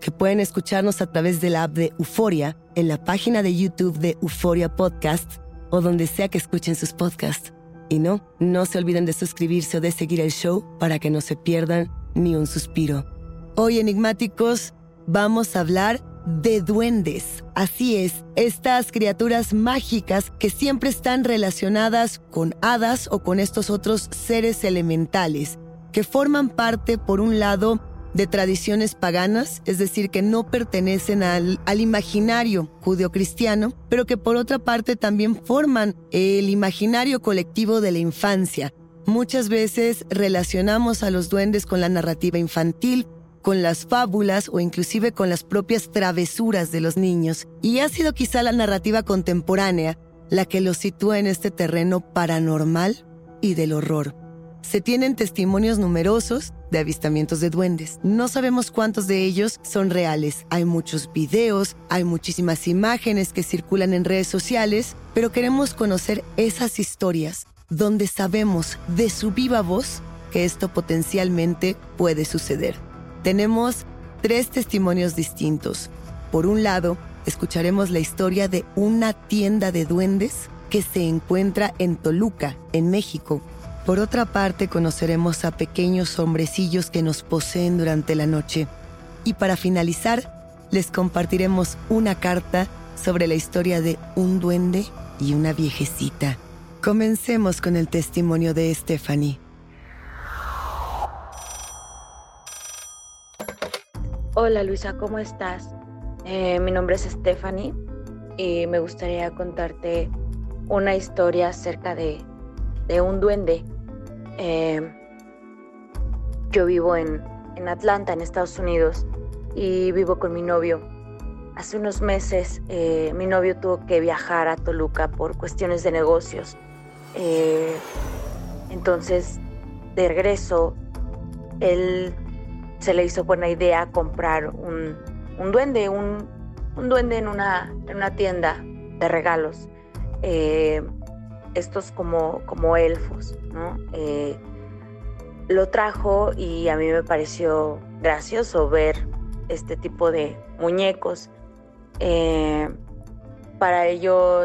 que pueden escucharnos a través de la app de Euforia, en la página de YouTube de Euforia Podcast o donde sea que escuchen sus podcasts. Y no, no se olviden de suscribirse o de seguir el show para que no se pierdan ni un suspiro. Hoy, enigmáticos, vamos a hablar de duendes. Así es, estas criaturas mágicas que siempre están relacionadas con hadas o con estos otros seres elementales, que forman parte, por un lado, de tradiciones paganas, es decir, que no pertenecen al, al imaginario judeocristiano, pero que por otra parte también forman el imaginario colectivo de la infancia. Muchas veces relacionamos a los duendes con la narrativa infantil, con las fábulas o inclusive con las propias travesuras de los niños. Y ha sido quizá la narrativa contemporánea la que los sitúa en este terreno paranormal y del horror. Se tienen testimonios numerosos de avistamientos de duendes. No sabemos cuántos de ellos son reales. Hay muchos videos, hay muchísimas imágenes que circulan en redes sociales, pero queremos conocer esas historias donde sabemos de su viva voz que esto potencialmente puede suceder. Tenemos tres testimonios distintos. Por un lado, escucharemos la historia de una tienda de duendes que se encuentra en Toluca, en México. Por otra parte, conoceremos a pequeños hombrecillos que nos poseen durante la noche. Y para finalizar, les compartiremos una carta sobre la historia de un duende y una viejecita. Comencemos con el testimonio de Stephanie. Hola Luisa, ¿cómo estás? Eh, mi nombre es Stephanie y me gustaría contarte una historia acerca de, de un duende Eh, yo vivo en, en Atlanta, en Estados Unidos, y vivo con mi novio. Hace unos meses eh, mi novio tuvo que viajar a Toluca por cuestiones de negocios. Eh, entonces, de regreso, él se le hizo buena idea comprar un, un duende, un, duende en una, en una tienda de regalos. Estos como, como elfos, ¿no? lo trajo y a mí me pareció gracioso ver este tipo de muñecos. Eh, para ello,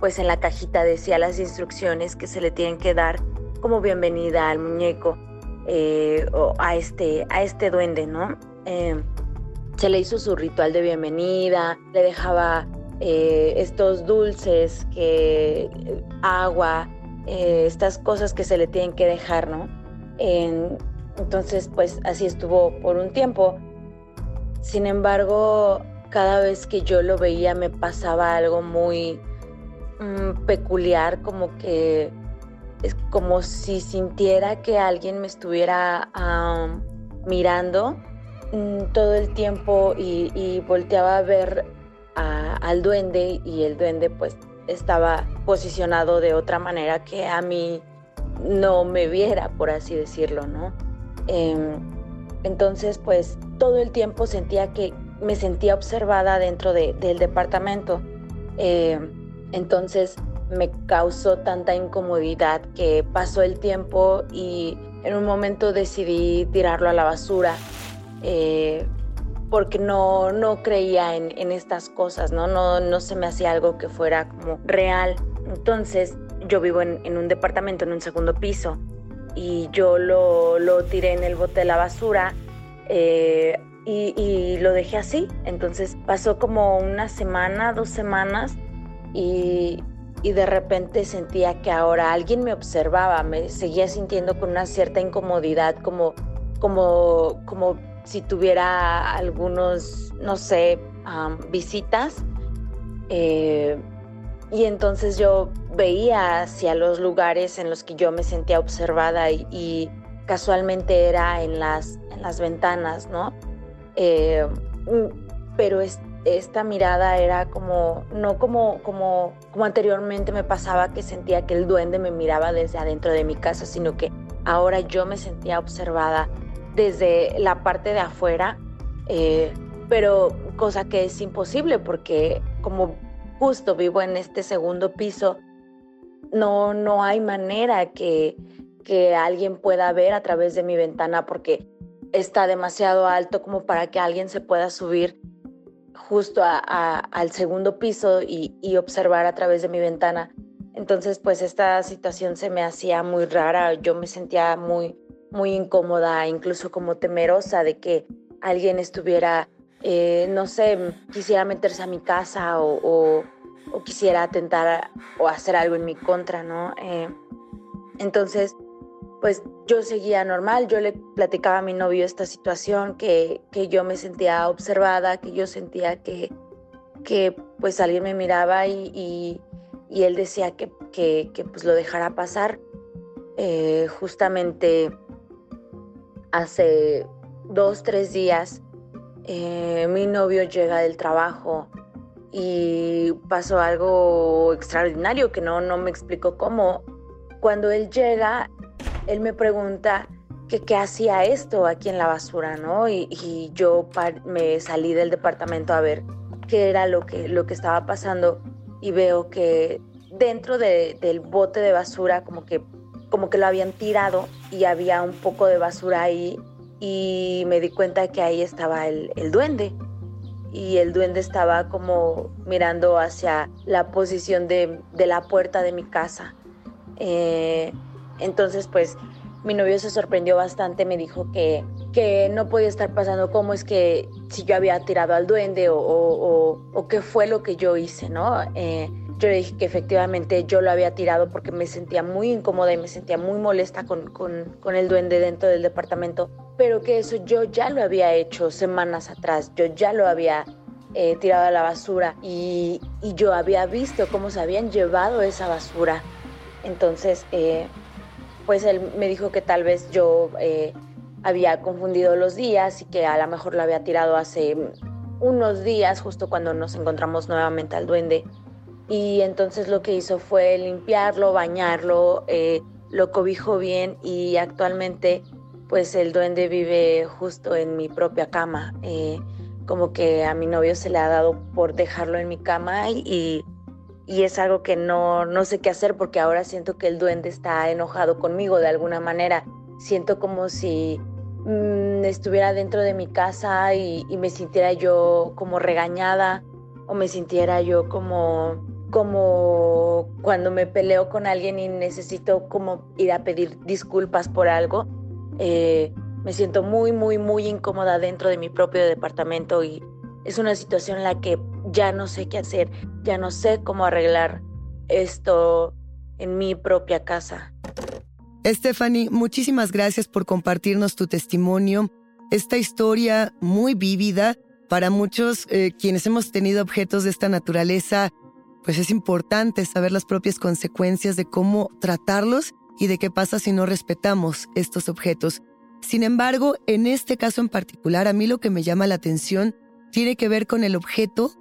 pues en la cajita decía las instrucciones que se le tienen que dar como bienvenida al muñeco eh, o a este, a este duende, ¿no? Eh, se le hizo su ritual de bienvenida, le dejaba estos dulces, que, agua, estas cosas que se le tienen que dejar, ¿no? entonces, pues así estuvo por un tiempo. Sin embargo, cada vez que yo lo veía me pasaba algo muy mm, peculiar, como que es como si sintiera que alguien me estuviera mirando mm, todo el tiempo y, volteaba a ver al duende y el duende pues estaba posicionado de otra manera que a mí no me viera, por así decirlo, ¿no? Em, entonces pues todo el tiempo sentía que me sentía observada dentro del departamento. Eh, entonces me causó tanta incomodidad que pasó el tiempo y en un momento decidí tirarlo a la basura eh, porque no, no creía en, estas cosas, ¿no? ¿no? No se me hacía algo que fuera como real. Entonces yo vivo en, un departamento en un segundo piso y yo lo, lo tiré en el bote de la basura. Eh, y, lo dejé así. Entonces pasó como una semana, dos semanas y, de repente sentía que ahora alguien me observaba, me seguía sintiendo con una cierta incomodidad, como, como, como si tuviera algunos, no sé, visitas. Eh, y entonces yo veía hacia los lugares en los que yo me sentía observada y, casualmente era en las, en las ventanas, ¿no? Eh, mm, pero esta mirada era como, no como, como, como anteriormente me pasaba que sentía que el duende me miraba desde adentro de mi casa, sino que ahora yo me sentía observada desde la parte de afuera, eh, pero cosa que es imposible porque como justo vivo en este segundo piso, no, no hay manera que, que alguien pueda ver a través de mi ventana porque está demasiado alto como para que alguien se pueda subir justo al segundo piso y, observar a través de mi ventana. Entonces, pues esta situación se me hacía muy rara, yo me sentía muy, muy incómoda, incluso como temerosa de que alguien estuviera, eh, no sé, quisiera meterse a mi casa o, quisiera atentar o hacer algo en mi contra, ¿no? Eh, entonces, pues yo seguía normal, yo le platicaba a mi novio esta situación, que, que yo me sentía observada, que yo sentía que, que pues alguien me miraba y, y, él decía que, que, que, pues lo dejara pasar. Eh, justamente hace dos, tres días eh, mi novio llega del trabajo y pasó algo extraordinario que no, no me explicó cómo. Cuando él llega, él me pregunta qué hacía esto aquí en la basura, ¿no? Y, yo me salí del departamento a ver qué era lo que, lo que estaba pasando y veo que dentro del bote de basura como que, como que lo habían tirado y había un poco de basura ahí y me di cuenta que ahí estaba el, duende y el duende estaba como mirando hacia la posición de, la puerta de mi casa. Eh, entonces, pues mi novio se sorprendió bastante, me dijo que, que no podía estar pasando cómo es que si yo había tirado al duende o, o, qué fue lo que yo hice, ¿no? Eh, yo le dije que efectivamente yo lo había tirado porque me sentía muy incómoda y me sentía muy molesta con, con, con el duende dentro del departamento, pero que eso yo ya lo había hecho semanas atrás, yo ya lo había eh, tirado a la basura y, y, yo había visto cómo se habían llevado esa basura. Entonces, eh, pues él me dijo que tal vez yo eh, había confundido los días y que a lo mejor lo había tirado hace unos días, justo cuando nos encontramos nuevamente al duende. Y entonces lo que hizo fue limpiarlo, bañarlo, eh, lo cobijó bien y actualmente pues el duende vive justo en mi propia cama. Eh, como que a mi novio se le ha dado por dejarlo en mi cama y, y es algo que no, no sé qué hacer porque ahora siento que el duende está enojado conmigo de alguna manera. Siento como si mm, estuviera dentro de mi casa y, me sintiera yo como regañada o me sintiera yo como, como cuando me peleo con alguien y necesito como ir a pedir disculpas por algo. Eh, me siento muy, muy, muy incómoda dentro de mi propio departamento y es una situación en la que ya no sé qué hacer, ya no sé cómo arreglar esto en mi propia casa. Stephanie, muchísimas gracias por compartirnos tu testimonio, esta historia muy vívida. Para muchos eh, quienes hemos tenido objetos de esta naturaleza, pues es importante saber las propias consecuencias de cómo tratarlos y de qué pasa si no respetamos estos objetos. Sin embargo, en este caso en particular, a mí lo que me llama la atención tiene que ver con el objeto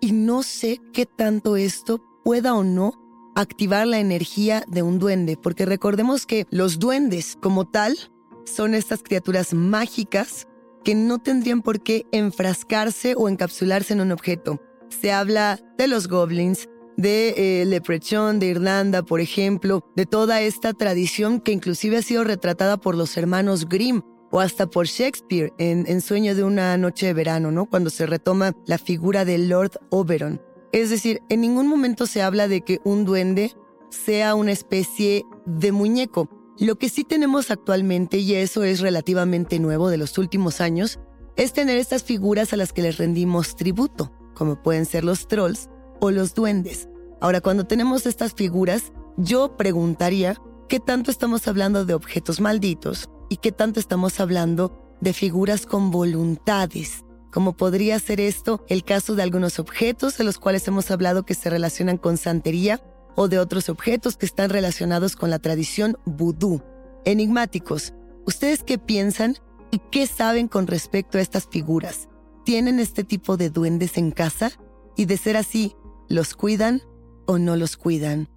y no sé qué tanto esto pueda o no activar la energía de un duende, porque recordemos que los duendes como tal son estas criaturas mágicas que no tendrían por qué enfrascarse o encapsularse en un objeto. Se habla de los goblins, de eh, Leprechaun de Irlanda, por ejemplo, de toda esta tradición que inclusive ha sido retratada por los hermanos Grimm o hasta por Shakespeare en, en Sueño de una noche de verano, ¿no? Cuando se retoma la figura de Lord Oberon. Es decir, en ningún momento se habla de que un duende sea una especie de muñeco. Lo que sí tenemos actualmente, y eso es relativamente nuevo de los últimos años, es tener estas figuras a las que les rendimos tributo, como pueden ser los trolls o los duendes. Ahora, cuando tenemos estas figuras, yo preguntaría qué tanto estamos hablando de objetos malditos y qué tanto estamos hablando de figuras con voluntades, como podría ser esto el caso de algunos objetos de los cuales hemos hablado que se relacionan con santería o de otros objetos que están relacionados con la tradición vudú. Enigmáticos, ¿ustedes qué piensan y qué saben con respecto a estas figuras? ¿Tienen este tipo de duendes en casa? Y de ser así, ¿Los cuidan o no los cuidan?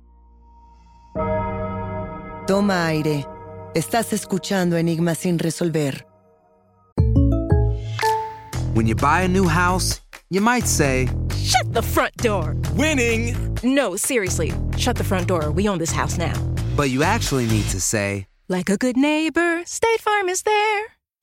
Toma aire. Estás escuchando Enigmas sin resolver. When you buy a new house, you might say, Shut the front door! Winning! No, seriously. Shut the front door. We own this house now. But you actually need to say, Like a good neighbor, State Farm is there.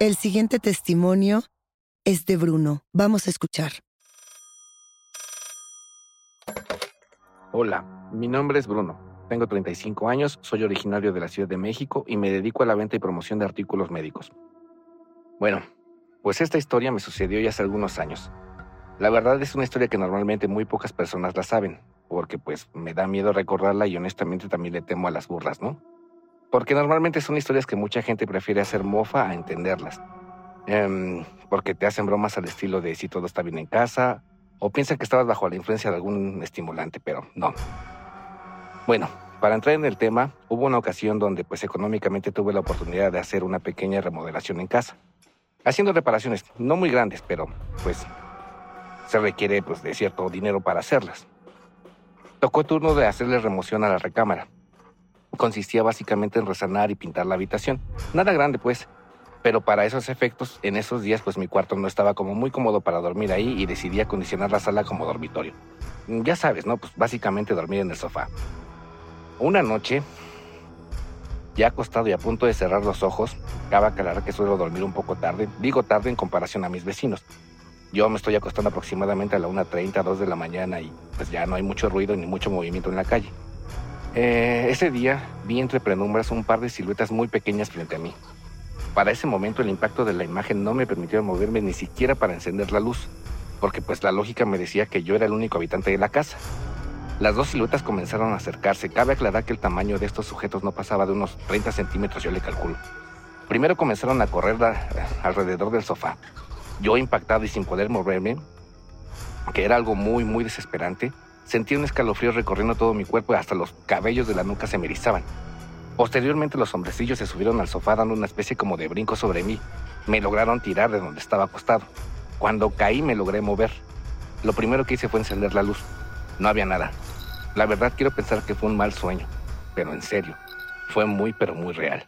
El siguiente testimonio es de Bruno. Vamos a escuchar. Hola, mi nombre es Bruno. Tengo 35 años, soy originario de la Ciudad de México y me dedico a la venta y promoción de artículos médicos. Bueno, pues esta historia me sucedió ya hace algunos años. La verdad es una historia que normalmente muy pocas personas la saben, porque pues me da miedo recordarla y honestamente también le temo a las burlas, ¿no? Porque normalmente son historias que mucha gente prefiere hacer mofa a entenderlas. Em, porque te hacen bromas al estilo de si todo está bien en casa, o piensan que estabas bajo la influencia de algún estimulante, pero no. Bueno, para entrar en el tema, hubo una ocasión donde pues económicamente tuve la oportunidad de hacer una pequeña remodelación en casa. Haciendo reparaciones, no muy grandes, pero pues se requiere pues de cierto dinero para hacerlas. Tocó turno de hacerle remoción a la recámara. Consistía básicamente en resanar y pintar la habitación. Nada grande pues, pero para esos efectos, en esos días pues mi cuarto no estaba como muy cómodo para dormir ahí y decidí acondicionar la sala como dormitorio. Ya sabes, ¿no? Pues básicamente dormir en el sofá. Una noche, ya acostado y a punto de cerrar los ojos, cabe aclarar que suelo dormir un poco tarde, digo tarde en comparación a mis vecinos. Yo me estoy acostando aproximadamente a la 1.30, 2 de la mañana y pues ya no hay mucho ruido ni mucho movimiento en la calle. Eh, ese día vi entre penumbras un par de siluetas muy pequeñas frente a mí. Para ese momento el impacto de la imagen no me permitió moverme ni siquiera para encender la luz, porque pues la lógica me decía que yo era el único habitante de la casa. Las dos siluetas comenzaron a acercarse. Cabe aclarar que el tamaño de estos sujetos no pasaba de unos 30 centímetros, yo le calculo. Primero comenzaron a correr alrededor del sofá. Yo impactado y sin poder moverme, que era algo muy, muy desesperante, sentí un escalofrío recorriendo todo mi cuerpo y hasta los cabellos de la nuca se me erizaban. Posteriormente los hombrecillos se subieron al sofá dando una especie como de brinco sobre mí. Me lograron tirar de donde estaba acostado. Cuando caí me logré mover. Lo primero que hice fue encender la luz. No había nada. La verdad quiero pensar que fue un mal sueño, pero en serio, fue muy pero muy real.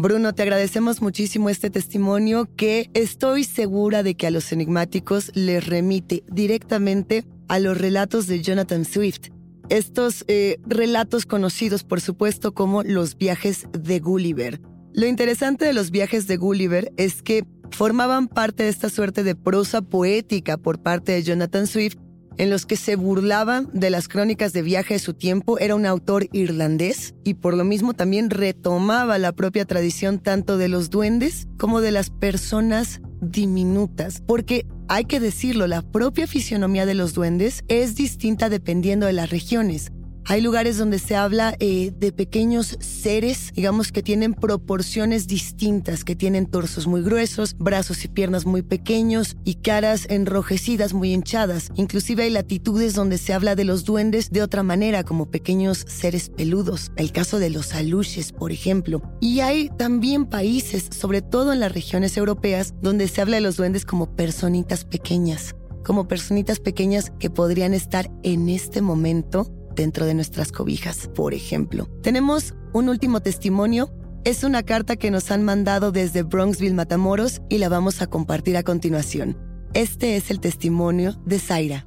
Bruno, te agradecemos muchísimo este testimonio que estoy segura de que a los enigmáticos les remite directamente a los relatos de Jonathan Swift. Estos eh, relatos conocidos, por supuesto, como los viajes de Gulliver. Lo interesante de los viajes de Gulliver es que formaban parte de esta suerte de prosa poética por parte de Jonathan Swift en los que se burlaban de las crónicas de viaje de su tiempo. Era un autor irlandés y por lo mismo también retomaba la propia tradición tanto de los duendes como de las personas diminutas, porque hay que decirlo, la propia fisionomía de los duendes es distinta dependiendo de las regiones. Hay lugares donde se habla eh, de pequeños seres, digamos que tienen proporciones distintas, que tienen torsos muy gruesos, brazos y piernas muy pequeños y caras enrojecidas muy hinchadas. Inclusive hay latitudes donde se habla de los duendes de otra manera, como pequeños seres peludos. El caso de los aluches, por ejemplo. Y hay también países, sobre todo en las regiones europeas, donde se habla de los duendes como personitas pequeñas como personitas pequeñas que podrían estar en este momento dentro de nuestras cobijas, por ejemplo. Tenemos un último testimonio. Es una carta que nos han mandado desde Bronxville, Matamoros, y la vamos a compartir a continuación. Este es el testimonio de Zaira.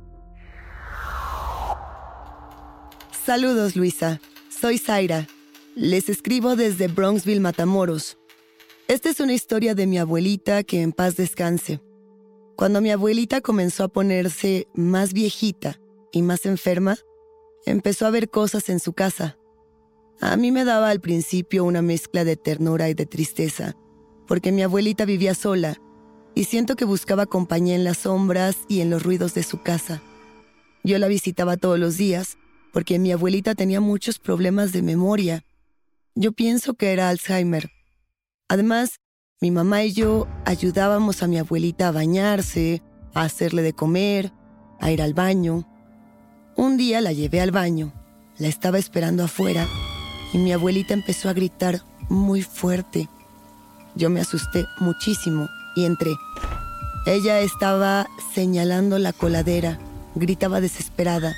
Saludos, Luisa. Soy Zaira. Les escribo desde Bronxville, Matamoros. Esta es una historia de mi abuelita que en paz descanse. Cuando mi abuelita comenzó a ponerse más viejita y más enferma, empezó a ver cosas en su casa. A mí me daba al principio una mezcla de ternura y de tristeza, porque mi abuelita vivía sola y siento que buscaba compañía en las sombras y en los ruidos de su casa. Yo la visitaba todos los días, porque mi abuelita tenía muchos problemas de memoria. Yo pienso que era Alzheimer. Además, mi mamá y yo ayudábamos a mi abuelita a bañarse, a hacerle de comer, a ir al baño. Un día la llevé al baño, la estaba esperando afuera y mi abuelita empezó a gritar muy fuerte. Yo me asusté muchísimo y entré. Ella estaba señalando la coladera, gritaba desesperada.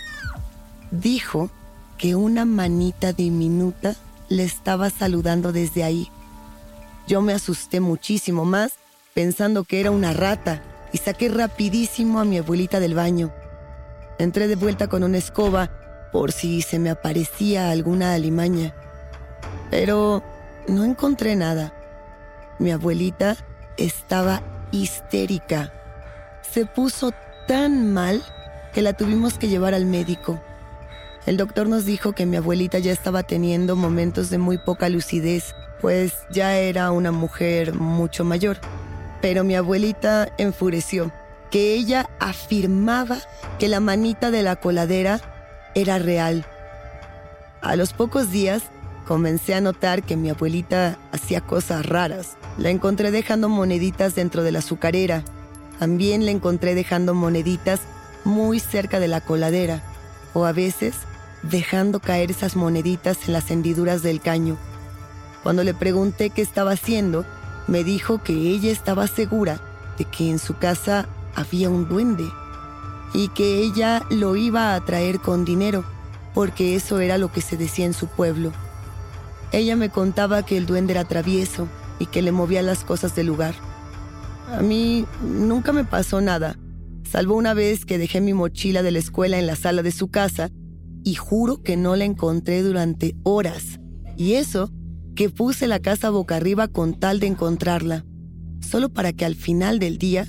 Dijo que una manita diminuta le estaba saludando desde ahí. Yo me asusté muchísimo más pensando que era una rata y saqué rapidísimo a mi abuelita del baño. Entré de vuelta con una escoba por si se me aparecía alguna alimaña. Pero no encontré nada. Mi abuelita estaba histérica. Se puso tan mal que la tuvimos que llevar al médico. El doctor nos dijo que mi abuelita ya estaba teniendo momentos de muy poca lucidez, pues ya era una mujer mucho mayor. Pero mi abuelita enfureció que ella afirmaba que la manita de la coladera era real. A los pocos días comencé a notar que mi abuelita hacía cosas raras. La encontré dejando moneditas dentro de la azucarera. También la encontré dejando moneditas muy cerca de la coladera. O a veces dejando caer esas moneditas en las hendiduras del caño. Cuando le pregunté qué estaba haciendo, me dijo que ella estaba segura de que en su casa había un duende y que ella lo iba a traer con dinero, porque eso era lo que se decía en su pueblo. Ella me contaba que el duende era travieso y que le movía las cosas del lugar. A mí nunca me pasó nada, salvo una vez que dejé mi mochila de la escuela en la sala de su casa y juro que no la encontré durante horas. Y eso, que puse la casa boca arriba con tal de encontrarla, solo para que al final del día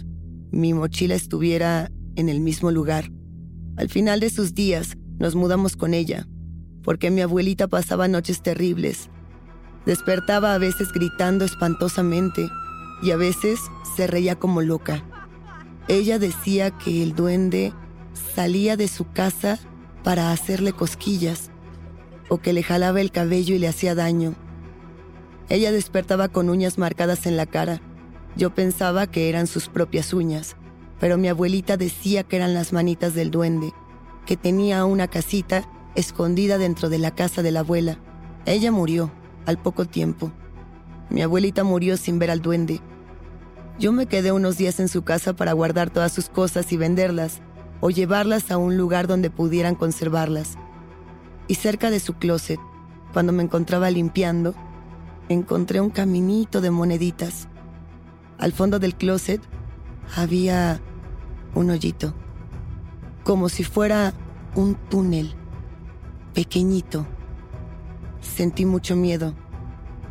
mi mochila estuviera en el mismo lugar. Al final de sus días nos mudamos con ella, porque mi abuelita pasaba noches terribles. Despertaba a veces gritando espantosamente y a veces se reía como loca. Ella decía que el duende salía de su casa para hacerle cosquillas o que le jalaba el cabello y le hacía daño. Ella despertaba con uñas marcadas en la cara. Yo pensaba que eran sus propias uñas, pero mi abuelita decía que eran las manitas del duende, que tenía una casita escondida dentro de la casa de la abuela. Ella murió al poco tiempo. Mi abuelita murió sin ver al duende. Yo me quedé unos días en su casa para guardar todas sus cosas y venderlas, o llevarlas a un lugar donde pudieran conservarlas. Y cerca de su closet, cuando me encontraba limpiando, encontré un caminito de moneditas. Al fondo del closet había un hoyito, como si fuera un túnel, pequeñito. Sentí mucho miedo,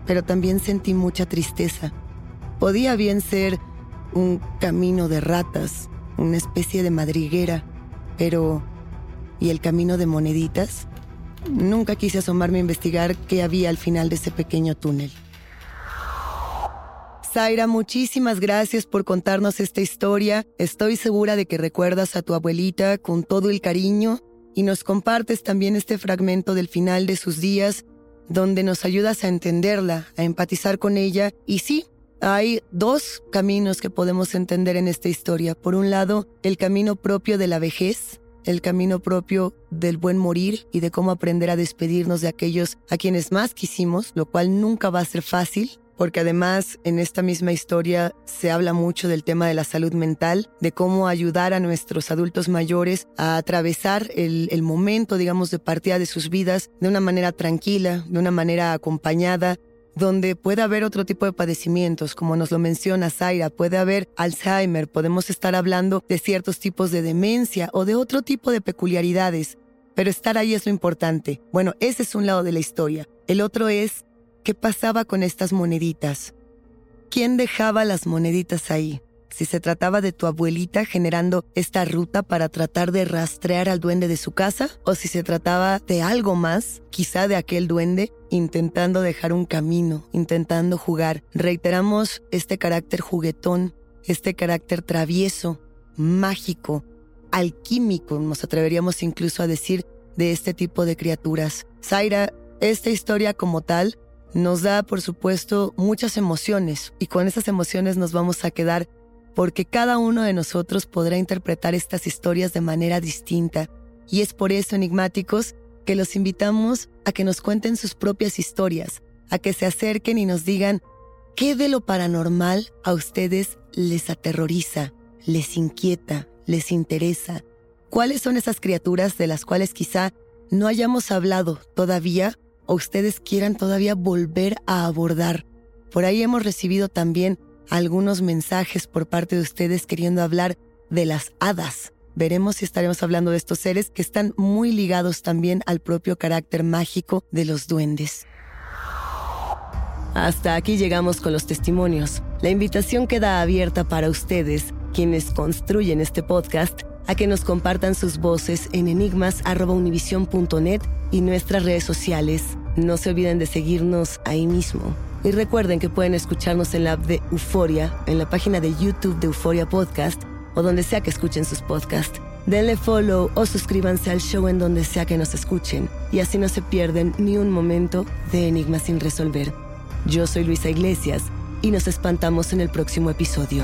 pero también sentí mucha tristeza. Podía bien ser un camino de ratas una especie de madriguera, pero ¿y el camino de moneditas? Nunca quise asomarme a investigar qué había al final de ese pequeño túnel. Zaira, muchísimas gracias por contarnos esta historia. Estoy segura de que recuerdas a tu abuelita con todo el cariño y nos compartes también este fragmento del final de sus días donde nos ayudas a entenderla, a empatizar con ella y sí, hay dos caminos que podemos entender en esta historia. Por un lado, el camino propio de la vejez, el camino propio del buen morir y de cómo aprender a despedirnos de aquellos a quienes más quisimos, lo cual nunca va a ser fácil, porque además en esta misma historia se habla mucho del tema de la salud mental, de cómo ayudar a nuestros adultos mayores a atravesar el, momento, digamos, de partida de sus vidas de una manera tranquila, de una manera acompañada, donde puede haber otro tipo de padecimientos, como nos lo menciona Zaira, puede haber Alzheimer, podemos estar hablando de ciertos tipos de demencia o de otro tipo de peculiaridades, pero estar ahí es lo importante. Bueno, ese es un lado de la historia. El otro es, ¿qué pasaba con estas moneditas? ¿Quién dejaba las moneditas ahí? si se trataba de tu abuelita generando esta ruta para tratar de rastrear al duende de su casa, o si se trataba de algo más, quizá de aquel duende, intentando dejar un camino, intentando jugar. Reiteramos este carácter juguetón, este carácter travieso, mágico, alquímico, nos atreveríamos incluso a decir, de este tipo de criaturas. Zaira, esta historia como tal nos da, por supuesto, muchas emociones y con esas emociones nos vamos a quedar porque cada uno de nosotros podrá interpretar estas historias de manera distinta. Y es por eso, enigmáticos, que los invitamos a que nos cuenten sus propias historias, a que se acerquen y nos digan qué de lo paranormal a ustedes les aterroriza, les inquieta, les interesa. ¿Cuáles son esas criaturas de las cuales quizá no hayamos hablado todavía o ustedes quieran todavía volver a abordar? Por ahí hemos recibido también algunos mensajes por parte de ustedes queriendo hablar de las hadas. Veremos si estaremos hablando de estos seres que están muy ligados también al propio carácter mágico de los duendes. Hasta aquí llegamos con los testimonios. La invitación queda abierta para ustedes, quienes construyen este podcast, a que nos compartan sus voces en enigmas.univision.net y nuestras redes sociales. No se olviden de seguirnos ahí mismo. Y recuerden que pueden escucharnos en la app de Euforia, en la página de YouTube de Euforia Podcast o donde sea que escuchen sus podcasts. Denle follow o suscríbanse al show en donde sea que nos escuchen y así no se pierden ni un momento de Enigma sin resolver. Yo soy Luisa Iglesias y nos espantamos en el próximo episodio.